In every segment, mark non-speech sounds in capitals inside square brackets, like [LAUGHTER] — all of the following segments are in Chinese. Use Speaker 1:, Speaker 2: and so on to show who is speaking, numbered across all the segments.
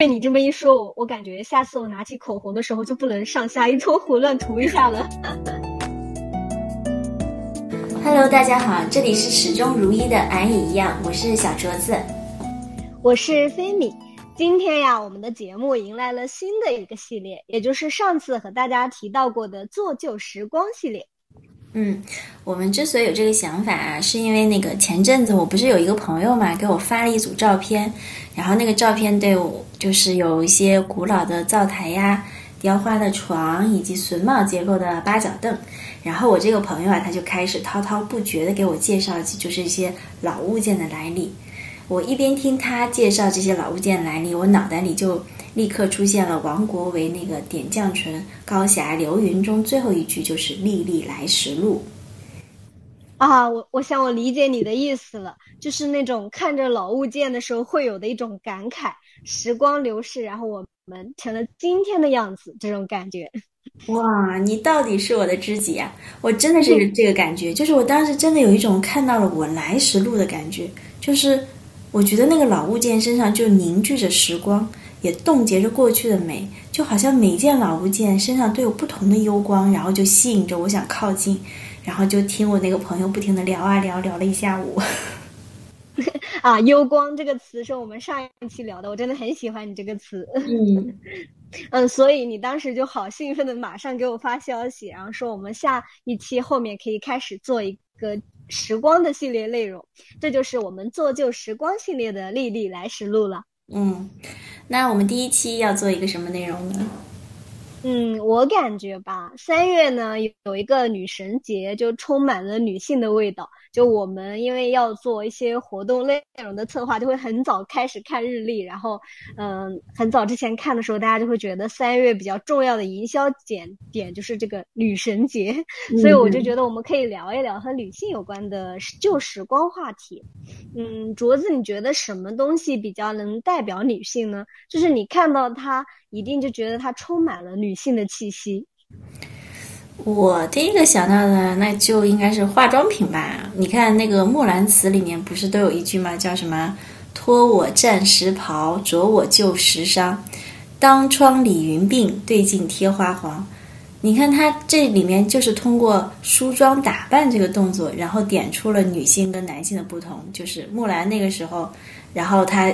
Speaker 1: 被你这么一说，我我感觉下次我拿起口红的时候就不能上下一撮胡乱涂一下了。[LAUGHS]
Speaker 2: Hello，大家好，这里是始终如一的俺也一样，我是小卓子，
Speaker 1: 我是菲米。今天呀，我们的节目迎来了新的一个系列，也就是上次和大家提到过的做旧时光系列。
Speaker 2: 嗯，我们之所以有这个想法啊，是因为那个前阵子我不是有一个朋友嘛，给我发了一组照片，然后那个照片对我就是有一些古老的灶台呀、雕花的床以及榫卯结构的八角凳，然后我这个朋友啊，他就开始滔滔不绝的给我介绍起就是一些老物件的来历。我一边听他介绍这些老物件来历，我脑袋里就。立刻出现了王国维那个点绛唇，高霞流云中最后一句就是历历来时路。
Speaker 1: 啊，我我想我理解你的意思了，就是那种看着老物件的时候会有的一种感慨，时光流逝，然后我们成了今天的样子，这种感觉。[LAUGHS]
Speaker 2: 哇，你到底是我的知己啊！我真的是这个感觉，就是我当时真的有一种看到了我来时路的感觉，就是我觉得那个老物件身上就凝聚着时光。也冻结着过去的美，就好像每件老物件身上都有不同的幽光，然后就吸引着我想靠近，然后就听我那个朋友不停的聊啊聊，聊了一下午。[LAUGHS]
Speaker 1: 啊，幽光这个词是我们上一期聊的，我真的很喜欢你这个词。
Speaker 2: 嗯 [LAUGHS]
Speaker 1: 嗯，所以你当时就好兴奋的马上给我发消息，然后说我们下一期后面可以开始做一个时光的系列内容，这就是我们做旧时光系列的历历来时路了。
Speaker 2: 嗯。那我们第一期要做一个什么内容呢？
Speaker 1: 嗯，我感觉吧，三月呢有有一个女神节，就充满了女性的味道。就我们因为要做一些活动内容的策划，就会很早开始看日历，然后，嗯，很早之前看的时候，大家就会觉得三月比较重要的营销点点就是这个女神节，所以我就觉得我们可以聊一聊和女性有关的旧时光话题。嗯，镯子，你觉得什么东西比较能代表女性呢？就是你看到它，一定就觉得它充满了女性的气息。
Speaker 2: 我第一个想到的，那就应该是化妆品吧。你看那个《木兰辞》里面不是都有一句吗？叫什么“脱我战时袍，着我旧时裳，当窗理云鬓，对镜贴花黄”。你看它这里面就是通过梳妆打扮这个动作，然后点出了女性跟男性的不同。就是木兰那个时候，然后她。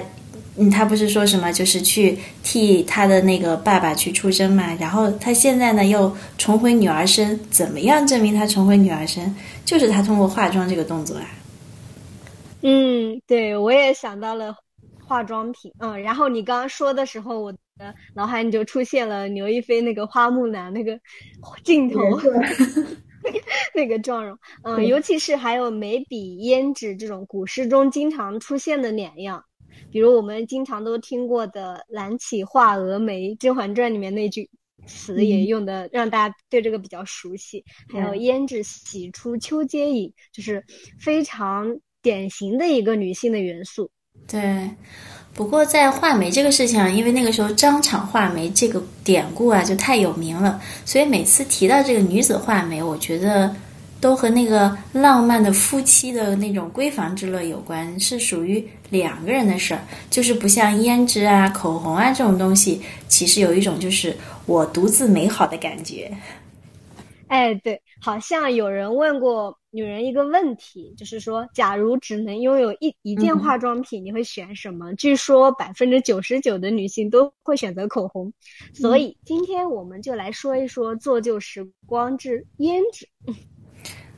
Speaker 2: 嗯，他不是说什么，就是去替他的那个爸爸去出征嘛。然后他现在呢又重回女儿身，怎么样证明他重回女儿身？就是他通过化妆这个动作啊。
Speaker 1: 嗯，对，我也想到了化妆品。嗯，然后你刚刚说的时候，我的脑海里就出现了刘亦菲那个花木兰那个 [LAUGHS] 镜头，[LAUGHS] 那个妆容。嗯，尤其是还有眉笔、胭脂这种古诗中经常出现的两样。比如我们经常都听过的“蓝起画蛾眉”，《甄嬛传》里面那句词也用的，让大家对这个比较熟悉。还有“胭脂洗出秋阶影”，就是非常典型的一个女性的元素。
Speaker 2: 对，不过在画眉这个事情上，因为那个时候张敞画眉这个典故啊就太有名了，所以每次提到这个女子画眉，我觉得。都和那个浪漫的夫妻的那种闺房之乐有关，是属于两个人的事儿，就是不像胭脂啊、口红啊这种东西，其实有一种就是我独自美好的感觉。
Speaker 1: 哎，对，好像有人问过女人一个问题，就是说，假如只能拥有一一件化妆品，你会选什么？据说百分之九十九的女性都会选择口红，所以今天我们就来说一说做旧时光之胭脂。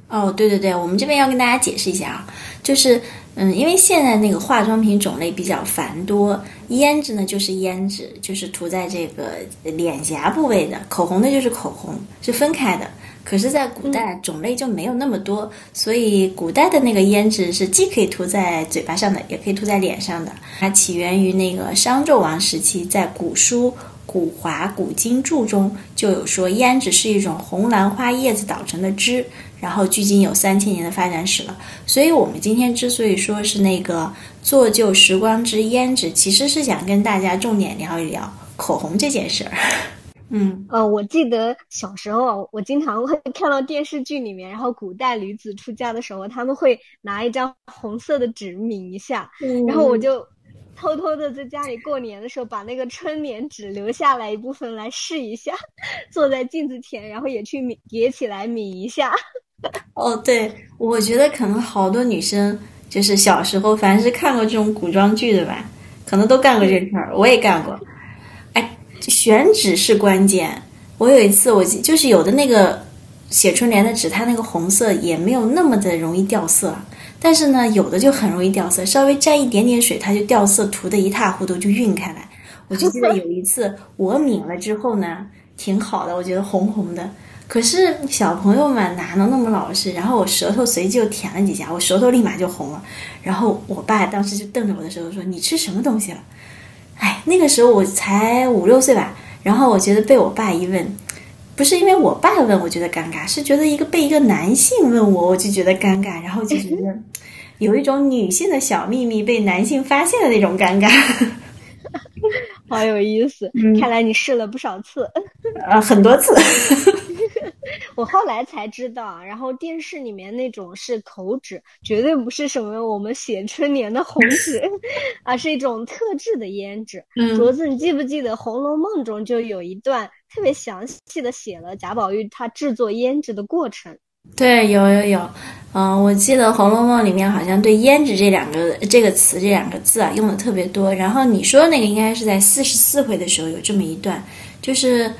Speaker 2: 哦，对对对，我们这边要跟大家解释一下啊，就是，嗯，因为现在那个化妆品种类比较繁多，胭脂呢就是胭脂，就是涂在这个脸颊部位的；口红呢就是口红，是分开的。可是，在古代种类就没有那么多，所以古代的那个胭脂是既可以涂在嘴巴上的，也可以涂在脸上的。它起源于那个商纣王时期，在古书。古华古今注中就有说，胭脂是一种红兰花叶子捣成的汁，然后距今有三千年的发展史了。所以，我们今天之所以说是那个做旧时光之胭脂，其实是想跟大家重点聊一聊口红这件事儿。嗯，
Speaker 1: 呃，我记得小时候，我经常会 [LAUGHS] 看到电视剧里面，然后古代女子出嫁的时候，他们会拿一张红色的纸抿一下，然后我就。偷偷的在家里过年的时候，把那个春联纸留下来一部分来试一下，[LAUGHS] 坐在镜子前，然后也去抿叠起来抿一下。[LAUGHS]
Speaker 2: 哦，对，我觉得可能好多女生就是小时候，凡是看过这种古装剧的吧，可能都干过这事儿，我也干过。哎，选纸是关键。我有一次，我就是有的那个写春联的纸，它那个红色也没有那么的容易掉色。但是呢，有的就很容易掉色，稍微沾一点点水，它就掉色，涂的一塌糊涂，就晕开来。我就记得有一次我抿了之后呢，挺好的，我觉得红红的。可是小朋友们哪能那么老实？然后我舌头随即就舔了几下，我舌头立马就红了。然后我爸当时就瞪着我的舌头说：“你吃什么东西了？”哎，那个时候我才五六岁吧。然后我觉得被我爸一问。不是因为我爸问我觉得尴尬，是觉得一个被一个男性问我，我就觉得尴尬，然后就觉得有一种女性的小秘密被男性发现的那种尴尬，[LAUGHS]
Speaker 1: 好有意思。看来你试了不少次，
Speaker 2: 啊，很多次。[LAUGHS]
Speaker 1: 我后来才知道，然后电视里面那种是口纸，绝对不是什么我们写春联的红纸，[LAUGHS] 而是一种特制的胭脂。镯子，你记不记得《红楼梦》中就有一段？特别详细的写了贾宝玉他制作胭脂的过程。
Speaker 2: 对，有有有，嗯，我记得《红楼梦》里面好像对“胭脂”这两个这个词这两个字啊用的特别多。然后你说那个应该是在四十四回的时候有这么一段，就是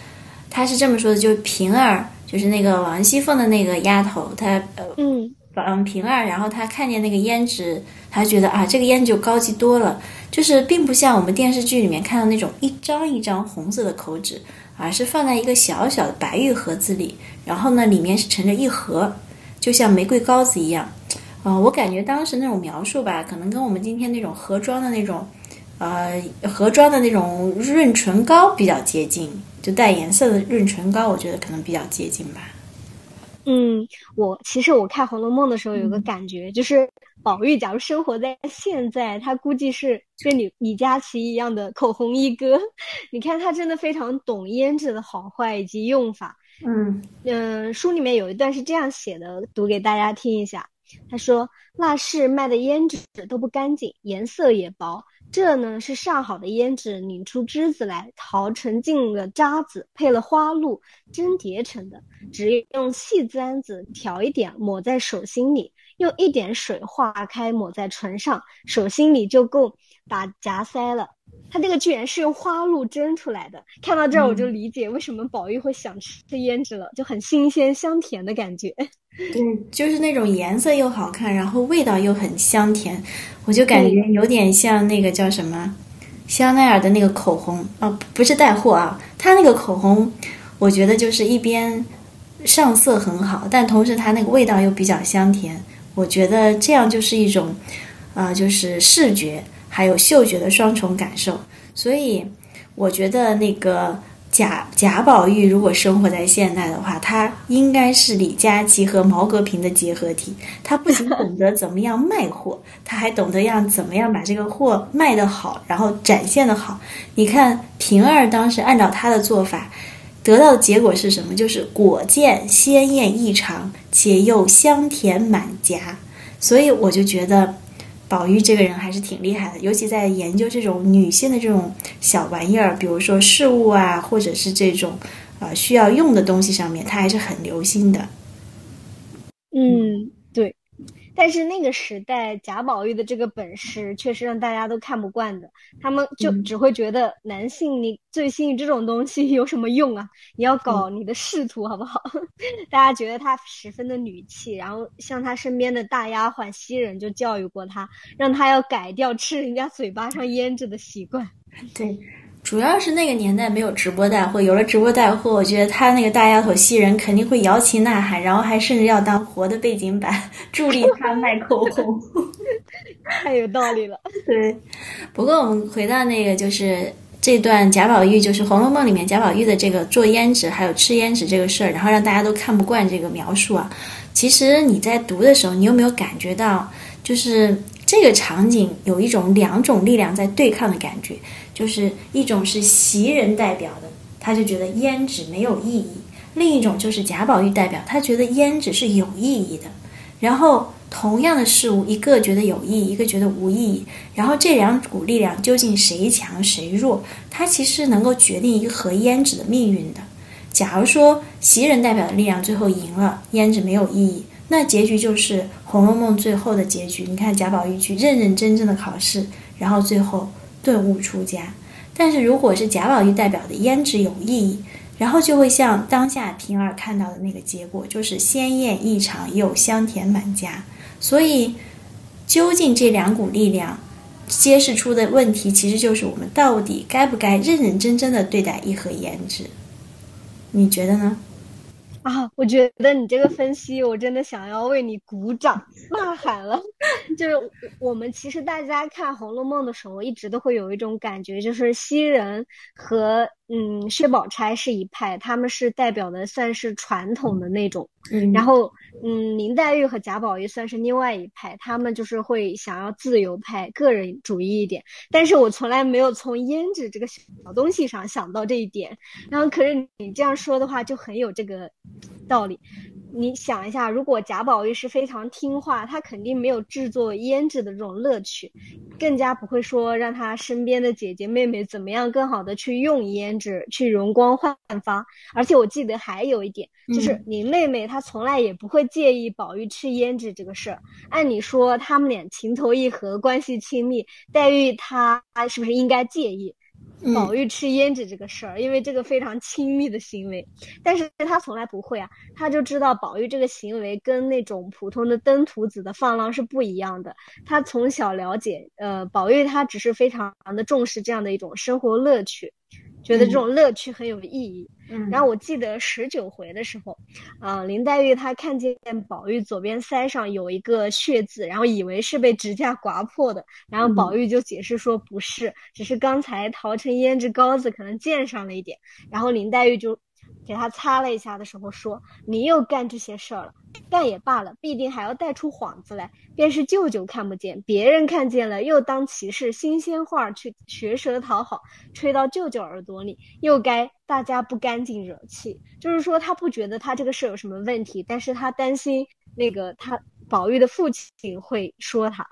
Speaker 2: 他是这么说的：，就是平儿，就是那个王熙凤的那个丫头，她呃
Speaker 1: 嗯
Speaker 2: 嗯平儿，然后她看见那个胭脂，她觉得啊这个胭脂就高级多了，就是并不像我们电视剧里面看到那种一张一张红色的口纸。而是放在一个小小的白玉盒子里，然后呢，里面是盛着一盒，就像玫瑰膏子一样。啊，我感觉当时那种描述吧，可能跟我们今天那种盒装的那种，呃，盒装的那种润唇膏比较接近，就带颜色的润唇膏，我觉得可能比较接近吧。
Speaker 1: 嗯，我其实我看《红楼梦》的时候有个感觉，就是。宝玉，假如生活在现在，他估计是跟李李佳琦一样的口红一哥。你看，他真的非常懂胭脂的好坏以及用法。
Speaker 2: 嗯
Speaker 1: 嗯，书里面有一段是这样写的，读给大家听一下。他说：“那市卖的胭脂都不干净，颜色也薄。这呢是上好的胭脂，拧出汁子来，淘成净了渣子，配了花露蒸叠成的。只用细簪子挑一点，抹在手心里。”用一点水化开，抹在唇上，手心里就够打夹塞了。它这个居然是用花露蒸出来的。看到这儿，我就理解为什么宝玉会想吃胭脂了，就很新鲜香甜的感觉。[LAUGHS]
Speaker 2: 对，就是那种颜色又好看，然后味道又很香甜，我就感觉有点像那个叫什么香奈儿的那个口红啊，不是带货啊，它那个口红，我觉得就是一边上色很好，但同时它那个味道又比较香甜。我觉得这样就是一种，啊，就是视觉还有嗅觉的双重感受。所以，我觉得那个贾贾宝玉如果生活在现代的话，他应该是李佳琦和毛戈平的结合体。他不仅懂得怎么样卖货，[LAUGHS] 他还懂得样怎么样把这个货卖得好，然后展现得好。你看平儿当时按照他的做法。得到的结果是什么？就是果见鲜艳异常，且又香甜满颊。所以我就觉得，宝玉这个人还是挺厉害的，尤其在研究这种女性的这种小玩意儿，比如说事物啊，或者是这种呃需要用的东西上面，他还是很留心的。
Speaker 1: 嗯。但是那个时代，贾宝玉的这个本事确实让大家都看不惯的。他们就只会觉得男性你醉心于这种东西有什么用啊？你要搞你的仕途好不好？[LAUGHS] 大家觉得他十分的女气，然后像他身边的大丫鬟袭人就教育过他，让他要改掉吃人家嘴巴上胭脂的习惯。
Speaker 2: 对。主要是那个年代没有直播带货，有了直播带货，我觉得他那个大丫头袭人肯定会摇旗呐喊，然后还甚至要当活的背景板助力他卖口红，
Speaker 1: 太有道理了。
Speaker 2: 对，不过我们回到那个就是这段贾宝玉，就是《红楼梦》里面贾宝玉的这个做胭脂还有吃胭脂这个事儿，然后让大家都看不惯这个描述啊。其实你在读的时候，你有没有感觉到，就是这个场景有一种两种力量在对抗的感觉？就是一种是袭人代表的，他就觉得胭脂没有意义；另一种就是贾宝玉代表，他觉得胭脂是有意义的。然后同样的事物，一个觉得有意义，一个觉得无意义。然后这两股力量究竟谁强谁弱，它其实能够决定一个和胭脂的命运的。假如说袭人代表的力量最后赢了，胭脂没有意义，那结局就是《红楼梦》最后的结局。你看贾宝玉去认认真真的考试，然后最后顿悟出家。但是如果是贾宝玉代表的胭脂有意义，然后就会像当下平儿看到的那个结果，就是鲜艳异常又香甜满家。所以，究竟这两股力量揭示出的问题，其实就是我们到底该不该认认真真的对待一盒胭脂？你觉得呢？
Speaker 1: 啊，我觉得你这个分析，我真的想要为你鼓掌呐喊了。[LAUGHS] 就是我们其实大家看《红楼梦》的时候，一直都会有一种感觉，就是袭人和嗯薛宝钗是一派，他们是代表的算是传统的那种，然后。嗯，林黛玉和贾宝玉算是另外一派，他们就是会想要自由派、个人主义一点。但是我从来没有从胭脂这个小东西上想到这一点。然后，可是你这样说的话，就很有这个道理。你想一下，如果贾宝玉是非常听话，他肯定没有制作胭脂的这种乐趣，更加不会说让他身边的姐姐妹妹怎么样更好的去用胭脂去容光焕发。而且我记得还有一点，就是你妹妹她从来也不会介意宝玉吃胭脂这个事儿。按理说他们俩情投意合，关系亲密，黛玉她是不是应该介意？宝玉吃胭脂这个事儿，因为这个非常亲密的行为，但是他从来不会啊，他就知道宝玉这个行为跟那种普通的登徒子的放浪是不一样的。他从小了解，呃，宝玉他只是非常的重视这样的一种生活乐趣。觉得这种乐趣很有意义。嗯，然后我记得十九回的时候，啊，林黛玉她看见宝玉左边腮上有一个血渍，然后以为是被指甲刮破的，然后宝玉就解释说不是，只是刚才淘成胭脂膏子可能溅上了一点，然后林黛玉就。给他擦了一下的时候说：“你又干这些事儿了，干也罢了，必定还要带出幌子来。便是舅舅看不见，别人看见了，又当歧视新鲜话去学舌讨好，吹到舅舅耳朵里，又该大家不干净惹气。就是说，他不觉得他这个事有什么问题，但是他担心那个他宝玉的父亲会说他。”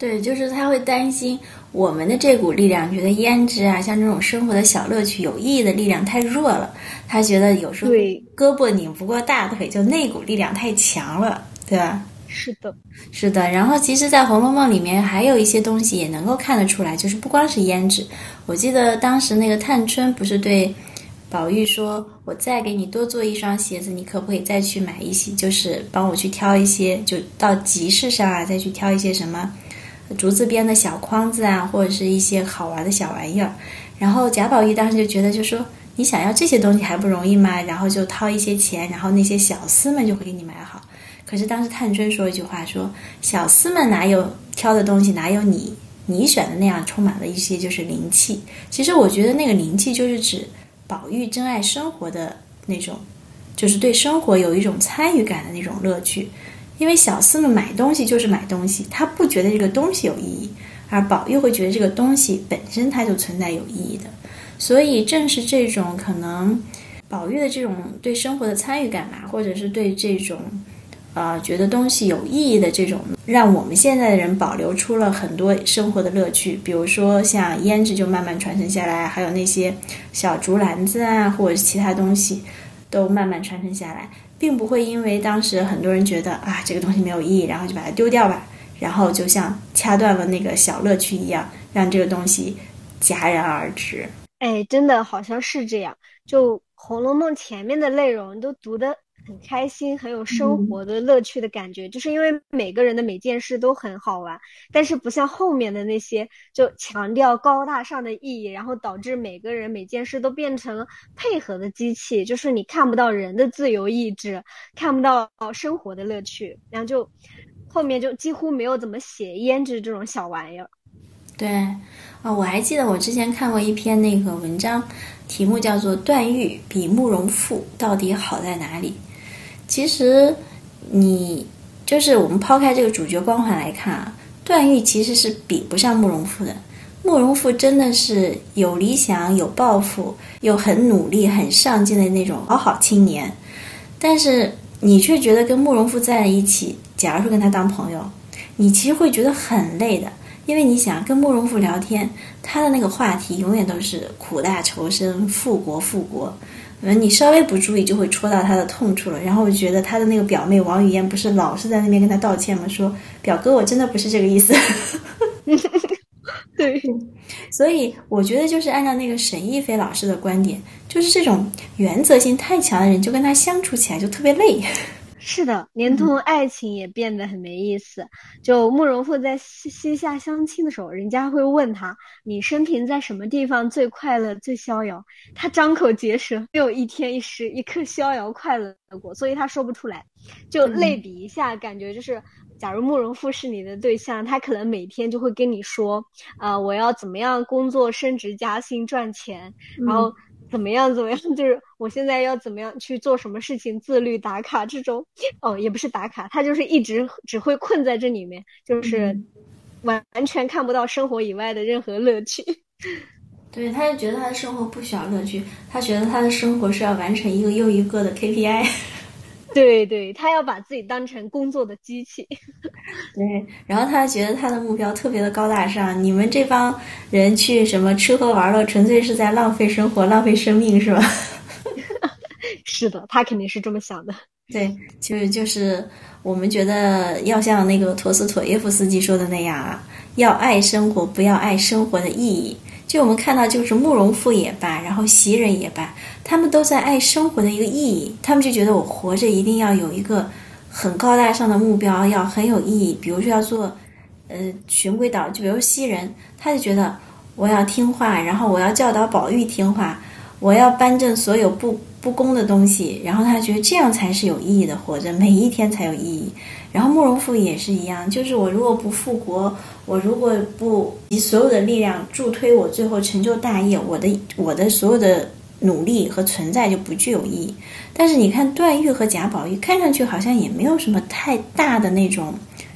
Speaker 2: 对，就是他会担心我们的这股力量，觉得胭脂啊，像这种生活的小乐趣、有意义的力量太弱了。他觉得有时候胳膊拧不过大腿，就那股力量太强了，对吧？
Speaker 1: 是的，
Speaker 2: 是的。然后，其实，在《红楼梦》里面还有一些东西也能够看得出来，就是不光是胭脂。我记得当时那个探春不是对宝玉说：“我再给你多做一双鞋子，你可不可以再去买一些？就是帮我去挑一些，就到集市上啊，再去挑一些什么。”竹子编的小筐子啊，或者是一些好玩的小玩意儿，然后贾宝玉当时就觉得，就说你想要这些东西还不容易吗？然后就掏一些钱，然后那些小厮们就会给你买好。可是当时探春说一句话，说小厮们哪有挑的东西，哪有你你选的那样充满了一些就是灵气。其实我觉得那个灵气就是指宝玉珍爱生活的那种，就是对生活有一种参与感的那种乐趣。因为小厮们买东西就是买东西，他不觉得这个东西有意义，而宝玉会觉得这个东西本身它就存在有意义的，所以正是这种可能，宝玉的这种对生活的参与感嘛，或者是对这种，呃，觉得东西有意义的这种，让我们现在的人保留出了很多生活的乐趣，比如说像胭脂就慢慢传承下来，还有那些小竹篮子啊，或者其他东西，都慢慢传承下来。并不会因为当时很多人觉得啊这个东西没有意义，然后就把它丢掉吧，然后就像掐断了那个小乐趣一样，让这个东西戛然而止。
Speaker 1: 哎，真的好像是这样。就《红楼梦》前面的内容都读的。很开心，很有生活的乐趣的感觉，就是因为每个人的每件事都很好玩，但是不像后面的那些就强调高大上的意义，然后导致每个人每件事都变成配合的机器，就是你看不到人的自由意志，看不到生活的乐趣，然后就后面就几乎没有怎么写胭脂这种小玩意儿。
Speaker 2: 对，啊，我还记得我之前看过一篇那个文章，题目叫做《段誉比慕容复到底好在哪里》。其实，你就是我们抛开这个主角光环来看啊，段誉其实是比不上慕容复的。慕容复真的是有理想、有抱负、又很努力、很上进的那种好好青年，但是你却觉得跟慕容复在一起，假如说跟他当朋友，你其实会觉得很累的，因为你想跟慕容复聊天，他的那个话题永远都是苦大仇深、复国复国。嗯，你稍微不注意就会戳到他的痛处了。然后我觉得他的那个表妹王语嫣不是老是在那边跟他道歉吗？说表哥，我真的不是这个意思。
Speaker 1: 对，
Speaker 2: 所以我觉得就是按照那个沈亦菲老师的观点，就是这种原则性太强的人，就跟他相处起来就特别累。
Speaker 1: 是的，连同爱情也变得很没意思。就慕容复在西西夏相亲的时候，人家会问他：“你生平在什么地方最快乐、最逍遥？”他张口结舌，没有一天一时一刻逍遥快乐过，所以他说不出来。就类比一下，感觉就是，假如慕容复是你的对象，他可能每天就会跟你说：“啊，我要怎么样工作、升职加薪、赚钱，然后。”怎么样？怎么样？[LAUGHS] 就是我现在要怎么样去做什么事情？自律打卡这种，哦，也不是打卡，他就是一直只会困在这里面，就是完完全看不到生活以外的任何乐趣。[LAUGHS]
Speaker 2: 对，他就觉得他的生活不需要乐趣，他觉得他的生活是要完成一个又一个的 KPI。[LAUGHS]
Speaker 1: 对对，他要把自己当成工作的机器。[LAUGHS]
Speaker 2: 对，然后他觉得他的目标特别的高大上，你们这帮人去什么吃喝玩乐，纯粹是在浪费生活、浪费生命，是吧？[LAUGHS]
Speaker 1: 是的，他肯定是这么想的。
Speaker 2: 对，其实就是我们觉得要像那个陀思妥耶夫斯基说的那样啊，要爱生活，不要爱生活的意义。就我们看到，就是慕容复也罢，然后袭人也罢，他们都在爱生活的一个意义。他们就觉得我活着一定要有一个很高大上的目标，要很有意义。比如说要做，呃，循规蹈矩。比如袭人，他就觉得我要听话，然后我要教导宝玉听话，我要颁证所有不不公的东西，然后他觉得这样才是有意义的活着，每一天才有意义。然后慕容复也是一样，就是我如果不复国，我如果不以所有的力量助推我最后成就大业，我的我的所有的努力和存在就不具有意义。但是你看段誉和贾宝玉，看上去好像也没有什么太大的那种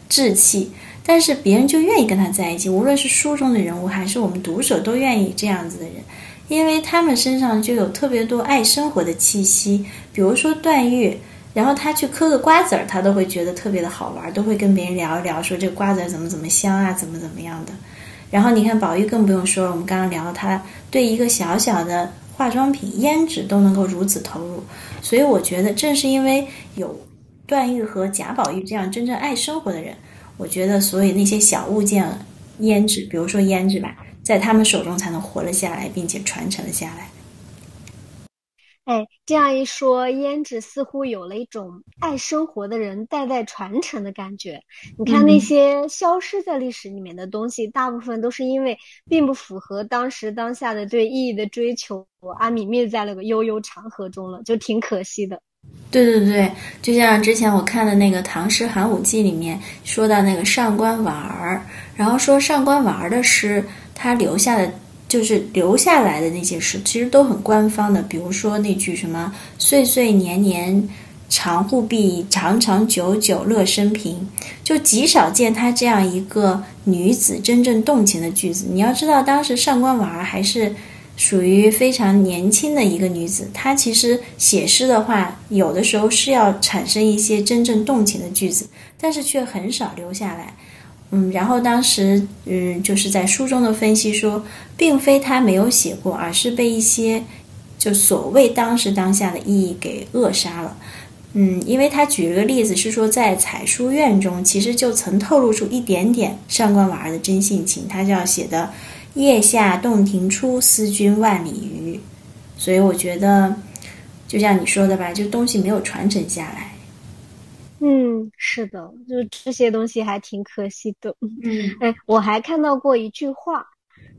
Speaker 2: 志气，但是别人就愿意跟他在一起，无论是书中的人物还是我们读者都愿意这样子的人，因为他们身上就有特别多爱生活的气息，比如说段誉。然后他去嗑个瓜子儿，他都会觉得特别的好玩，都会跟别人聊一聊，说这瓜子怎么怎么香啊，怎么怎么样的。然后你看宝玉更不用说了，我们刚刚聊他对一个小小的化妆品胭脂都能够如此投入，所以我觉得正是因为有段誉和贾宝玉这样真正爱生活的人，我觉得所以那些小物件胭脂，比如说胭脂吧，在他们手中才能活了下来，并且传承了下来。
Speaker 1: 哎，这样一说，胭脂似乎有了一种爱生活的人代代传承的感觉。你看那些消失在历史里面的东西，大部分都是因为并不符合当时当下的对意义的追求，而泯灭在了个悠悠长河中了，就挺可惜的。
Speaker 2: 对对对，就像之前我看的那个《唐诗寒武纪》里面说到那个上官婉儿，然后说上官婉儿的诗，他留下的。就是留下来的那些诗，其实都很官方的。比如说那句什么“岁岁年年常护臂，长长久久乐生平”，就极少见她这样一个女子真正动情的句子。你要知道，当时上官婉儿还是属于非常年轻的一个女子，她其实写诗的话，有的时候是要产生一些真正动情的句子，但是却很少留下来。嗯，然后当时，嗯，就是在书中的分析说，并非他没有写过，而是被一些就所谓当时当下的意义给扼杀了。嗯，因为他举了个例子，是说在采书院中，其实就曾透露出一点点上官婉儿的真性情，他就要写的“夜下洞庭初，思君万里余”。所以我觉得，就像你说的吧，就东西没有传承下来。
Speaker 1: 嗯，是的，就这些东西还挺可惜的。[LAUGHS]
Speaker 2: 嗯，
Speaker 1: 哎，我还看到过一句话，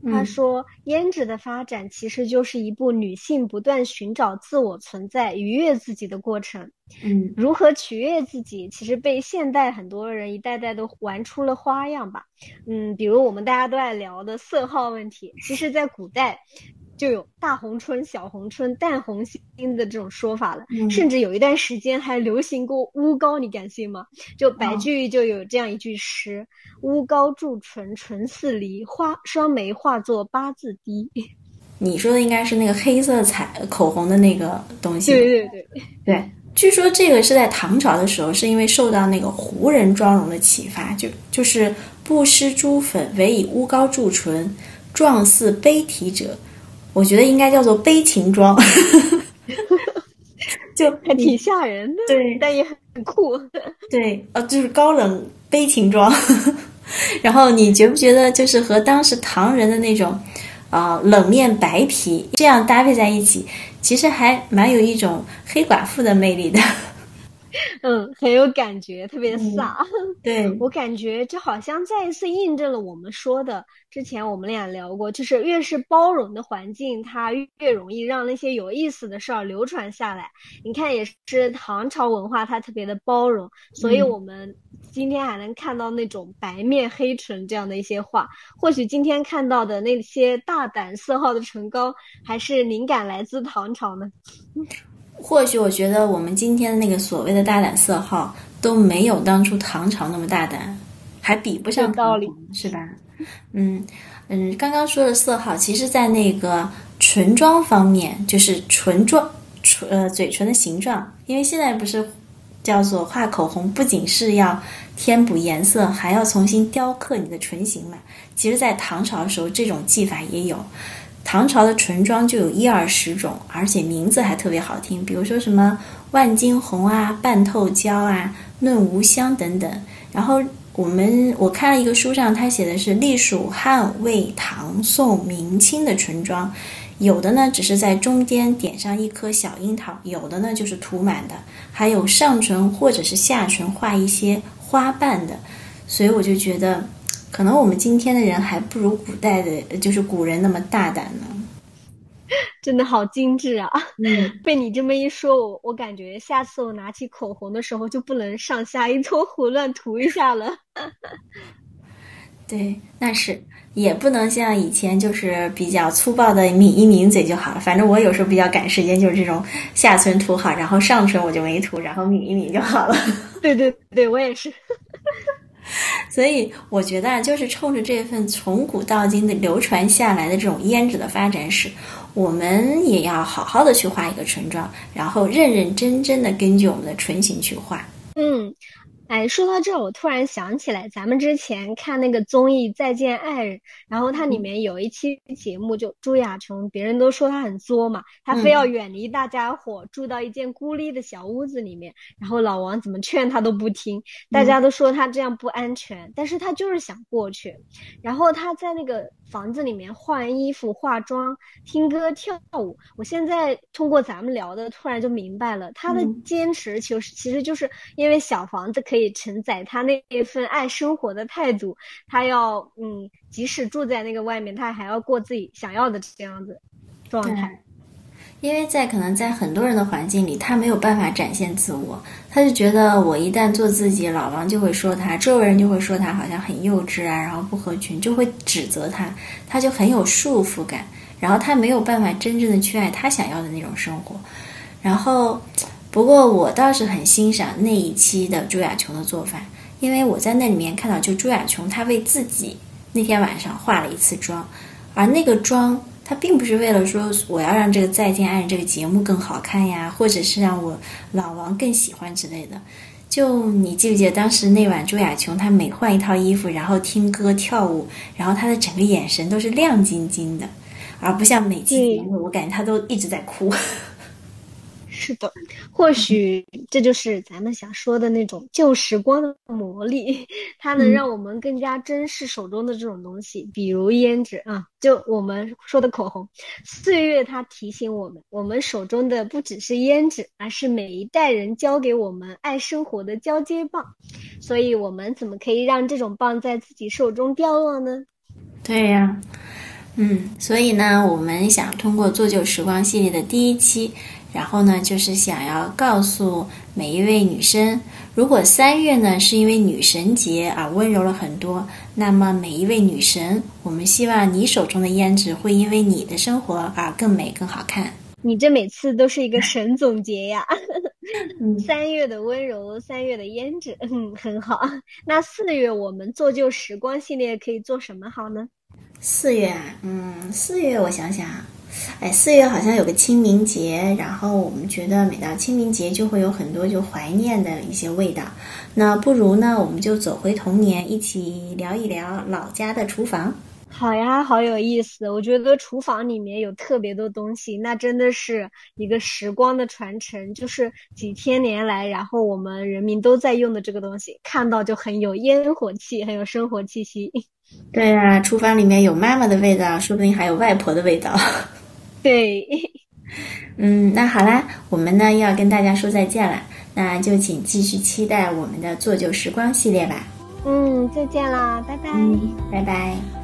Speaker 1: 他说胭脂的发展其实就是一部女性不断寻找自我存在、愉悦自己的过程。
Speaker 2: 嗯，
Speaker 1: 如何取悦自己，其实被现代很多人一代代都玩出了花样吧。嗯，比如我们大家都爱聊的色号问题，其实在古代。就有大红春、小红春、淡红心的这种说法了，甚至有一段时间还流行过乌膏，你敢信吗？就白居易就有这样一句诗：“乌膏驻唇唇似梨，花双眉化作八字低。[LAUGHS] ”
Speaker 2: 你说的应该是那个黑色彩口红的那个东西。
Speaker 1: 对对对
Speaker 2: 对，据说这个是在唐朝的时候，是因为受到那个胡人妆容的启发，就就是不施朱粉，唯以乌膏注唇，状似悲啼者。我觉得应该叫做悲情妆，[LAUGHS] 就
Speaker 1: 还挺吓人的，
Speaker 2: 对，
Speaker 1: 但也很酷。[LAUGHS]
Speaker 2: 对，呃，就是高冷悲情妆。然后你觉不觉得，就是和当时唐人的那种啊冷面白皮这样搭配在一起？其实还蛮有一种黑寡妇的魅力的，
Speaker 1: 嗯，很有感觉，特别飒。[LAUGHS]
Speaker 2: 对
Speaker 1: 我感觉就好像再一次印证了我们说的，之前我们俩聊过，就是越是包容的环境，它越容易让那些有意思的事儿流传下来。你看，也是唐朝文化，它特别的包容，所以我们今天还能看到那种白面黑唇这样的一些画。或许今天看到的那些大胆色号的唇膏，还是灵感来自唐朝呢？[LAUGHS]
Speaker 2: 或许我觉得我们今天的那个所谓的大胆色号都没有当初唐朝那么大胆，还比不上
Speaker 1: 道理，
Speaker 2: 是吧？嗯嗯，刚刚说的色号，其实在那个唇妆方面，就是唇妆唇呃嘴唇的形状，因为现在不是叫做画口红，不仅是要填补颜色，还要重新雕刻你的唇形嘛。其实，在唐朝的时候，这种技法也有。唐朝的唇妆就有一二十种，而且名字还特别好听，比如说什么万金红啊、半透胶啊、嫩无香等等。然后我们我看了一个书上，它写的是隶属汉、魏、唐、宋、明清的唇妆，有的呢只是在中间点上一颗小樱桃，有的呢就是涂满的，还有上唇或者是下唇画一些花瓣的。所以我就觉得。可能我们今天的人还不如古代的，就是古人那么大胆呢。[LAUGHS]
Speaker 1: 真的好精致啊！
Speaker 2: 嗯，[LAUGHS]
Speaker 1: 被你这么一说，我我感觉下次我拿起口红的时候就不能上下一撮胡乱涂一下了。[LAUGHS]
Speaker 2: 对，那是也不能像以前就是比较粗暴的抿一抿嘴就好了。反正我有时候比较赶时间，就是这种下唇涂好，然后上唇我就没涂，然后抿一抿就好了。
Speaker 1: 对对对，我也是。[LAUGHS]
Speaker 2: 所以我觉得啊，就是冲着这份从古到今的流传下来的这种胭脂的发展史，我们也要好好的去画一个唇妆，然后认认真真的根据我们的唇形去画。
Speaker 1: 嗯。哎，说到这，我突然想起来，咱们之前看那个综艺《再见爱人》，然后它里面有一期节目，就朱亚琼，别人都说她很作嘛，她非要远离大家伙，住到一间孤立的小屋子里面，然后老王怎么劝她都不听，大家都说她这样不安全，但是她就是想过去，然后她在那个房子里面换衣服、化妆、听歌、跳舞。我现在通过咱们聊的，突然就明白了，她的坚持其实其实就是因为小房子可以。可以承载他那一份爱生活的态度，他要嗯，即使住在那个外面，他还要过自己想要的这样子状态。
Speaker 2: 因为在可能在很多人的环境里，他没有办法展现自我，他就觉得我一旦做自己，老王就会说他，周围人就会说他好像很幼稚啊，然后不合群，就会指责他，他就很有束缚感，然后他没有办法真正的去爱他想要的那种生活，然后。不过我倒是很欣赏那一期的朱亚琼的做法，因为我在那里面看到，就朱亚琼她为自己那天晚上化了一次妆，而那个妆她并不是为了说我要让这个《再见爱人》这个节目更好看呀，或者是让我老王更喜欢之类的。就你记不记得当时那晚朱亚琼她每换一套衣服，然后听歌跳舞，然后她的整个眼神都是亮晶晶的，而不像每期节目我感觉她都一直在哭。
Speaker 1: 是的，或许这就是咱们想说的那种旧时光的魔力，[LAUGHS] 它能让我们更加珍视手中的这种东西，比如胭脂啊，就我们说的口红。岁月它提醒我们，我们手中的不只是胭脂，而是每一代人教给我们爱生活的交接棒。所以，我们怎么可以让这种棒在自己手中掉落呢？
Speaker 2: 对呀，嗯，所以呢，我们想通过做旧时光系列的第一期。然后呢，就是想要告诉每一位女生，如果三月呢是因为女神节而温柔了很多，那么每一位女神，我们希望你手中的胭脂会因为你的生活而更美、更好看。[LAUGHS]
Speaker 1: 你这每次都是一个神总结呀！三月的温柔，三月的胭脂，[LAUGHS] 嗯，很好。那四月我们做旧时光系列可以做什么好呢？
Speaker 2: 四月啊，嗯，四月我想想，哎，四月好像有个清明节，然后我们觉得每到清明节就会有很多就怀念的一些味道。那不如呢，我们就走回童年，一起聊一聊老家的厨房。
Speaker 1: 好呀，好有意思！我觉得厨房里面有特别多东西，那真的是一个时光的传承，就是几千年来，然后我们人民都在用的这个东西，看到就很有烟火气，很有生活气息。
Speaker 2: 对啊，厨房里面有妈妈的味道，说不定还有外婆的味道。
Speaker 1: 对，
Speaker 2: 嗯，那好啦，我们呢要跟大家说再见了，那就请继续期待我们的做旧时光系列吧。
Speaker 1: 嗯，再见啦，拜拜，
Speaker 2: 拜拜。